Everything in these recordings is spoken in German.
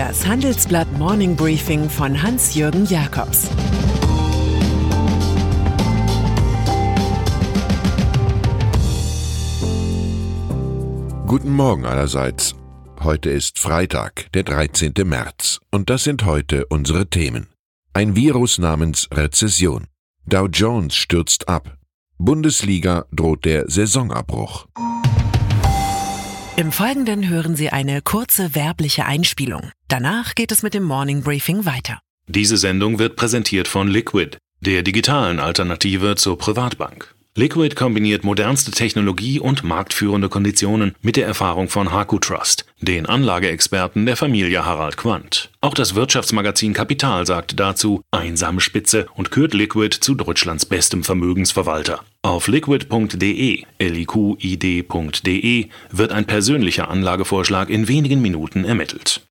Das Handelsblatt Morning Briefing von Hans-Jürgen Jakobs Guten Morgen allerseits. Heute ist Freitag, der 13. März, und das sind heute unsere Themen. Ein Virus namens Rezession. Dow Jones stürzt ab. Bundesliga droht der Saisonabbruch. Im Folgenden hören Sie eine kurze werbliche Einspielung. Danach geht es mit dem Morning Briefing weiter. Diese Sendung wird präsentiert von Liquid, der digitalen Alternative zur Privatbank. Liquid kombiniert modernste Technologie und marktführende Konditionen mit der Erfahrung von Haku Trust, den Anlageexperten der Familie Harald Quandt. Auch das Wirtschaftsmagazin Kapital sagt dazu einsame Spitze und kürt Liquid zu Deutschlands bestem Vermögensverwalter. Auf liquid.de, liqid.de wird ein persönlicher Anlagevorschlag in wenigen Minuten ermittelt.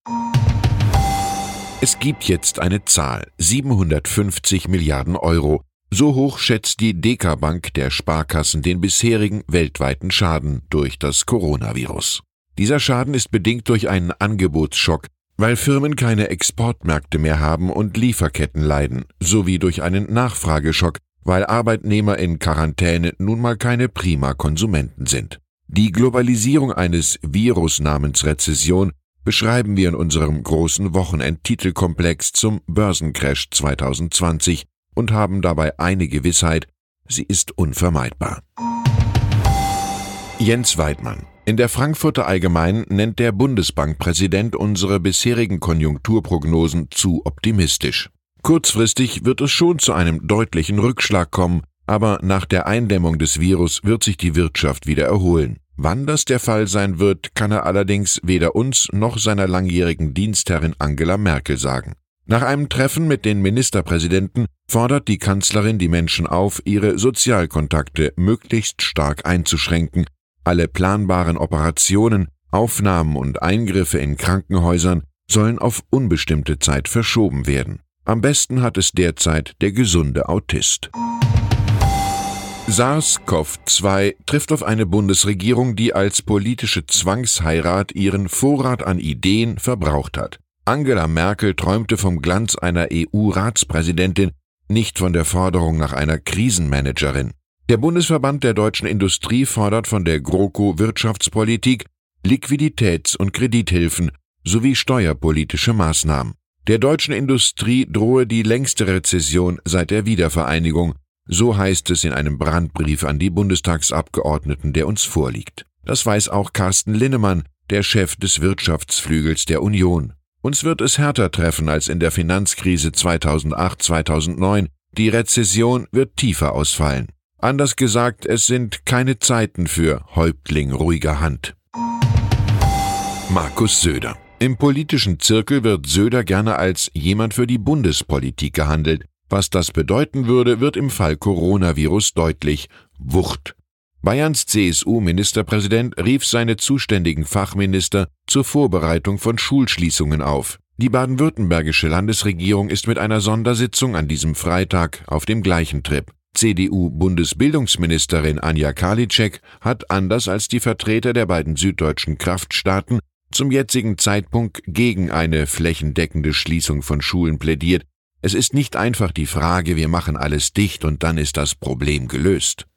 Es gibt jetzt eine Zahl, 750 Milliarden Euro, so hoch schätzt die Dekabank der Sparkassen den bisherigen weltweiten Schaden durch das Coronavirus. Dieser Schaden ist bedingt durch einen Angebotsschock, weil Firmen keine Exportmärkte mehr haben und Lieferketten leiden, sowie durch einen Nachfrageschock, weil Arbeitnehmer in Quarantäne nun mal keine prima Konsumenten sind. Die Globalisierung eines Virus namens Rezession beschreiben wir in unserem großen Wochenendtitelkomplex zum Börsencrash 2020, und haben dabei eine Gewissheit, sie ist unvermeidbar. Jens Weidmann. In der Frankfurter Allgemeinen nennt der Bundesbankpräsident unsere bisherigen Konjunkturprognosen zu optimistisch. Kurzfristig wird es schon zu einem deutlichen Rückschlag kommen, aber nach der Eindämmung des Virus wird sich die Wirtschaft wieder erholen. Wann das der Fall sein wird, kann er allerdings weder uns noch seiner langjährigen Dienstherrin Angela Merkel sagen. Nach einem Treffen mit den Ministerpräsidenten fordert die Kanzlerin die Menschen auf, ihre Sozialkontakte möglichst stark einzuschränken, alle planbaren Operationen, Aufnahmen und Eingriffe in Krankenhäusern sollen auf unbestimmte Zeit verschoben werden. Am besten hat es derzeit der gesunde Autist. SARS-CoV-2 trifft auf eine Bundesregierung, die als politische Zwangsheirat ihren Vorrat an Ideen verbraucht hat. Angela Merkel träumte vom Glanz einer EU-Ratspräsidentin, nicht von der Forderung nach einer Krisenmanagerin. Der Bundesverband der deutschen Industrie fordert von der GroKo Wirtschaftspolitik Liquiditäts- und Kredithilfen sowie steuerpolitische Maßnahmen. Der deutschen Industrie drohe die längste Rezession seit der Wiedervereinigung, so heißt es in einem Brandbrief an die Bundestagsabgeordneten, der uns vorliegt. Das weiß auch Carsten Linnemann, der Chef des Wirtschaftsflügels der Union. Uns wird es härter treffen als in der Finanzkrise 2008-2009. Die Rezession wird tiefer ausfallen. Anders gesagt, es sind keine Zeiten für Häuptling ruhiger Hand. Markus Söder. Im politischen Zirkel wird Söder gerne als jemand für die Bundespolitik gehandelt. Was das bedeuten würde, wird im Fall Coronavirus deutlich. Wucht. Bayerns CSU-Ministerpräsident rief seine zuständigen Fachminister zur Vorbereitung von Schulschließungen auf. Die baden-württembergische Landesregierung ist mit einer Sondersitzung an diesem Freitag auf dem gleichen Trip. CDU-Bundesbildungsministerin Anja Karliczek hat anders als die Vertreter der beiden süddeutschen Kraftstaaten zum jetzigen Zeitpunkt gegen eine flächendeckende Schließung von Schulen plädiert. Es ist nicht einfach die Frage, wir machen alles dicht und dann ist das Problem gelöst.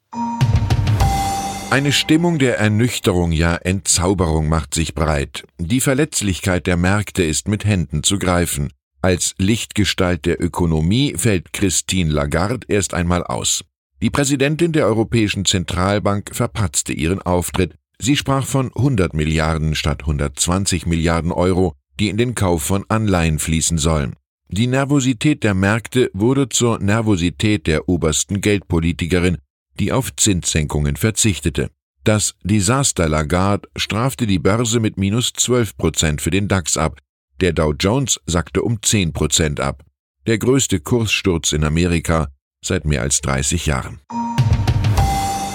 Eine Stimmung der Ernüchterung, ja Entzauberung macht sich breit. Die Verletzlichkeit der Märkte ist mit Händen zu greifen. Als Lichtgestalt der Ökonomie fällt Christine Lagarde erst einmal aus. Die Präsidentin der Europäischen Zentralbank verpatzte ihren Auftritt. Sie sprach von 100 Milliarden statt 120 Milliarden Euro, die in den Kauf von Anleihen fließen sollen. Die Nervosität der Märkte wurde zur Nervosität der obersten Geldpolitikerin, die auf Zinssenkungen verzichtete. Das Desaster Lagarde strafte die Börse mit minus 12 Prozent für den DAX ab. Der Dow Jones sackte um 10 Prozent ab. Der größte Kurssturz in Amerika seit mehr als 30 Jahren.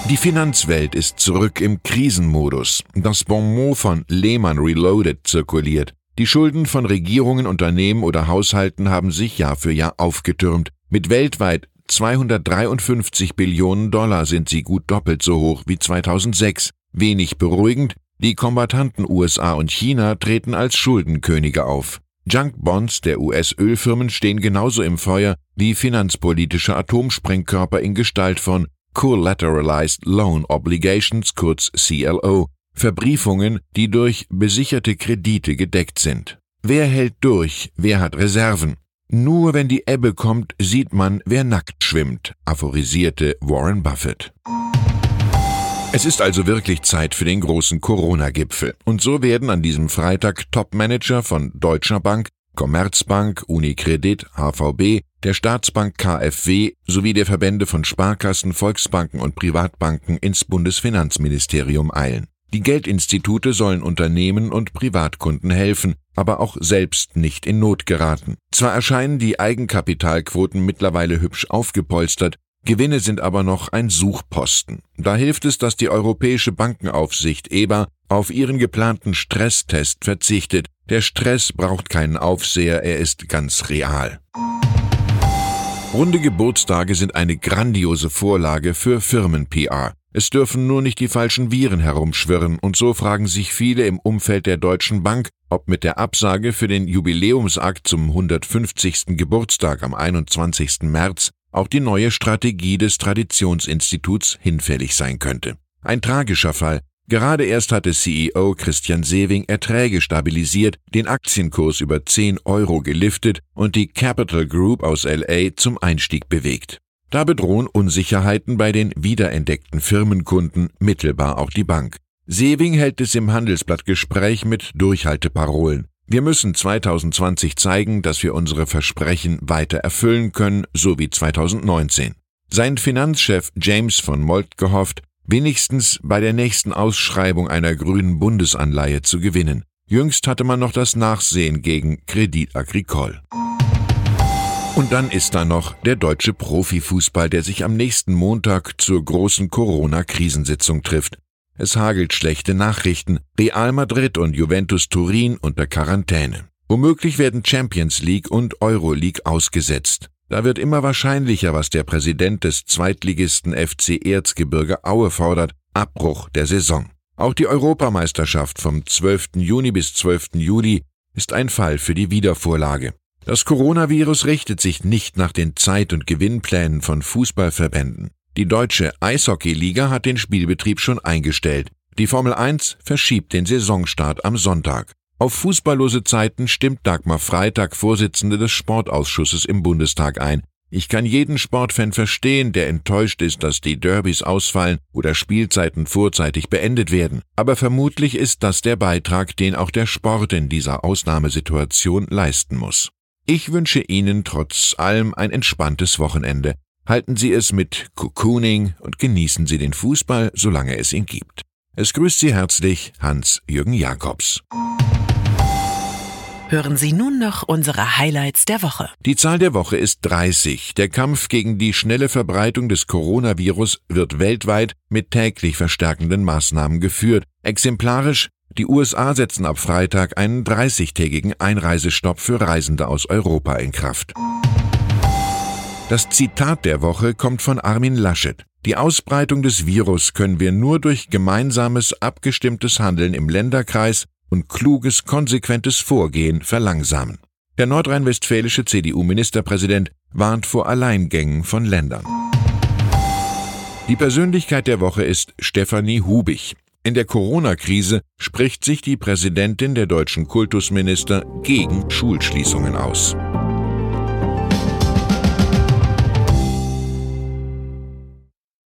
Die Finanzwelt ist zurück im Krisenmodus. Das Bonmot von Lehman Reloaded zirkuliert. Die Schulden von Regierungen, Unternehmen oder Haushalten haben sich Jahr für Jahr aufgetürmt. Mit weltweit 253 Billionen Dollar sind sie gut doppelt so hoch wie 2006. Wenig beruhigend, die Kombatanten USA und China treten als Schuldenkönige auf. Junkbonds der US-Ölfirmen stehen genauso im Feuer wie finanzpolitische Atomsprengkörper in Gestalt von Collateralized Loan Obligations, kurz CLO, Verbriefungen, die durch besicherte Kredite gedeckt sind. Wer hält durch, wer hat Reserven? Nur wenn die Ebbe kommt, sieht man, wer nackt schwimmt, aphorisierte Warren Buffett. Es ist also wirklich Zeit für den großen Corona-Gipfel. Und so werden an diesem Freitag Top-Manager von Deutscher Bank, Commerzbank, Unicredit, HVB, der Staatsbank KfW sowie der Verbände von Sparkassen, Volksbanken und Privatbanken ins Bundesfinanzministerium eilen. Die Geldinstitute sollen Unternehmen und Privatkunden helfen, aber auch selbst nicht in Not geraten. Zwar erscheinen die Eigenkapitalquoten mittlerweile hübsch aufgepolstert, Gewinne sind aber noch ein Suchposten. Da hilft es, dass die Europäische Bankenaufsicht EBA auf ihren geplanten Stresstest verzichtet. Der Stress braucht keinen Aufseher, er ist ganz real. Runde Geburtstage sind eine grandiose Vorlage für Firmen-PR. Es dürfen nur nicht die falschen Viren herumschwirren, und so fragen sich viele im Umfeld der Deutschen Bank, ob mit der Absage für den Jubiläumsakt zum 150. Geburtstag am 21. März auch die neue Strategie des Traditionsinstituts hinfällig sein könnte. Ein tragischer Fall. Gerade erst hatte CEO Christian Sewing Erträge stabilisiert, den Aktienkurs über 10 Euro geliftet und die Capital Group aus LA zum Einstieg bewegt. Da bedrohen Unsicherheiten bei den wiederentdeckten Firmenkunden mittelbar auch die Bank. Sewing hält es im Handelsblattgespräch mit Durchhalteparolen. Wir müssen 2020 zeigen, dass wir unsere Versprechen weiter erfüllen können, so wie 2019. Sein Finanzchef James von Molt gehofft, wenigstens bei der nächsten Ausschreibung einer grünen Bundesanleihe zu gewinnen. Jüngst hatte man noch das Nachsehen gegen Credit Agricole. Und dann ist da noch der deutsche Profifußball, der sich am nächsten Montag zur großen Corona-Krisensitzung trifft. Es hagelt schlechte Nachrichten. Real Madrid und Juventus Turin unter Quarantäne. Womöglich werden Champions League und Euro League ausgesetzt. Da wird immer wahrscheinlicher, was der Präsident des Zweitligisten FC Erzgebirge Aue fordert, Abbruch der Saison. Auch die Europameisterschaft vom 12. Juni bis 12. Juli ist ein Fall für die Wiedervorlage. Das Coronavirus richtet sich nicht nach den Zeit- und Gewinnplänen von Fußballverbänden. Die deutsche Eishockeyliga hat den Spielbetrieb schon eingestellt. Die Formel 1 verschiebt den Saisonstart am Sonntag. Auf fußballlose Zeiten stimmt Dagmar Freitag, Vorsitzende des Sportausschusses im Bundestag ein. Ich kann jeden Sportfan verstehen, der enttäuscht ist, dass die Derbys ausfallen oder Spielzeiten vorzeitig beendet werden. Aber vermutlich ist das der Beitrag, den auch der Sport in dieser Ausnahmesituation leisten muss. Ich wünsche Ihnen trotz allem ein entspanntes Wochenende. Halten Sie es mit Cocooning und genießen Sie den Fußball, solange es ihn gibt. Es grüßt Sie herzlich Hans-Jürgen Jakobs. Hören Sie nun noch unsere Highlights der Woche. Die Zahl der Woche ist 30. Der Kampf gegen die schnelle Verbreitung des Coronavirus wird weltweit mit täglich verstärkenden Maßnahmen geführt. Exemplarisch die USA setzen ab Freitag einen 30-tägigen Einreisestopp für Reisende aus Europa in Kraft. Das Zitat der Woche kommt von Armin Laschet. Die Ausbreitung des Virus können wir nur durch gemeinsames, abgestimmtes Handeln im Länderkreis und kluges, konsequentes Vorgehen verlangsamen. Der nordrhein-westfälische CDU-Ministerpräsident warnt vor Alleingängen von Ländern. Die Persönlichkeit der Woche ist Stefanie Hubich. In der Corona-Krise spricht sich die Präsidentin der deutschen Kultusminister gegen Schulschließungen aus.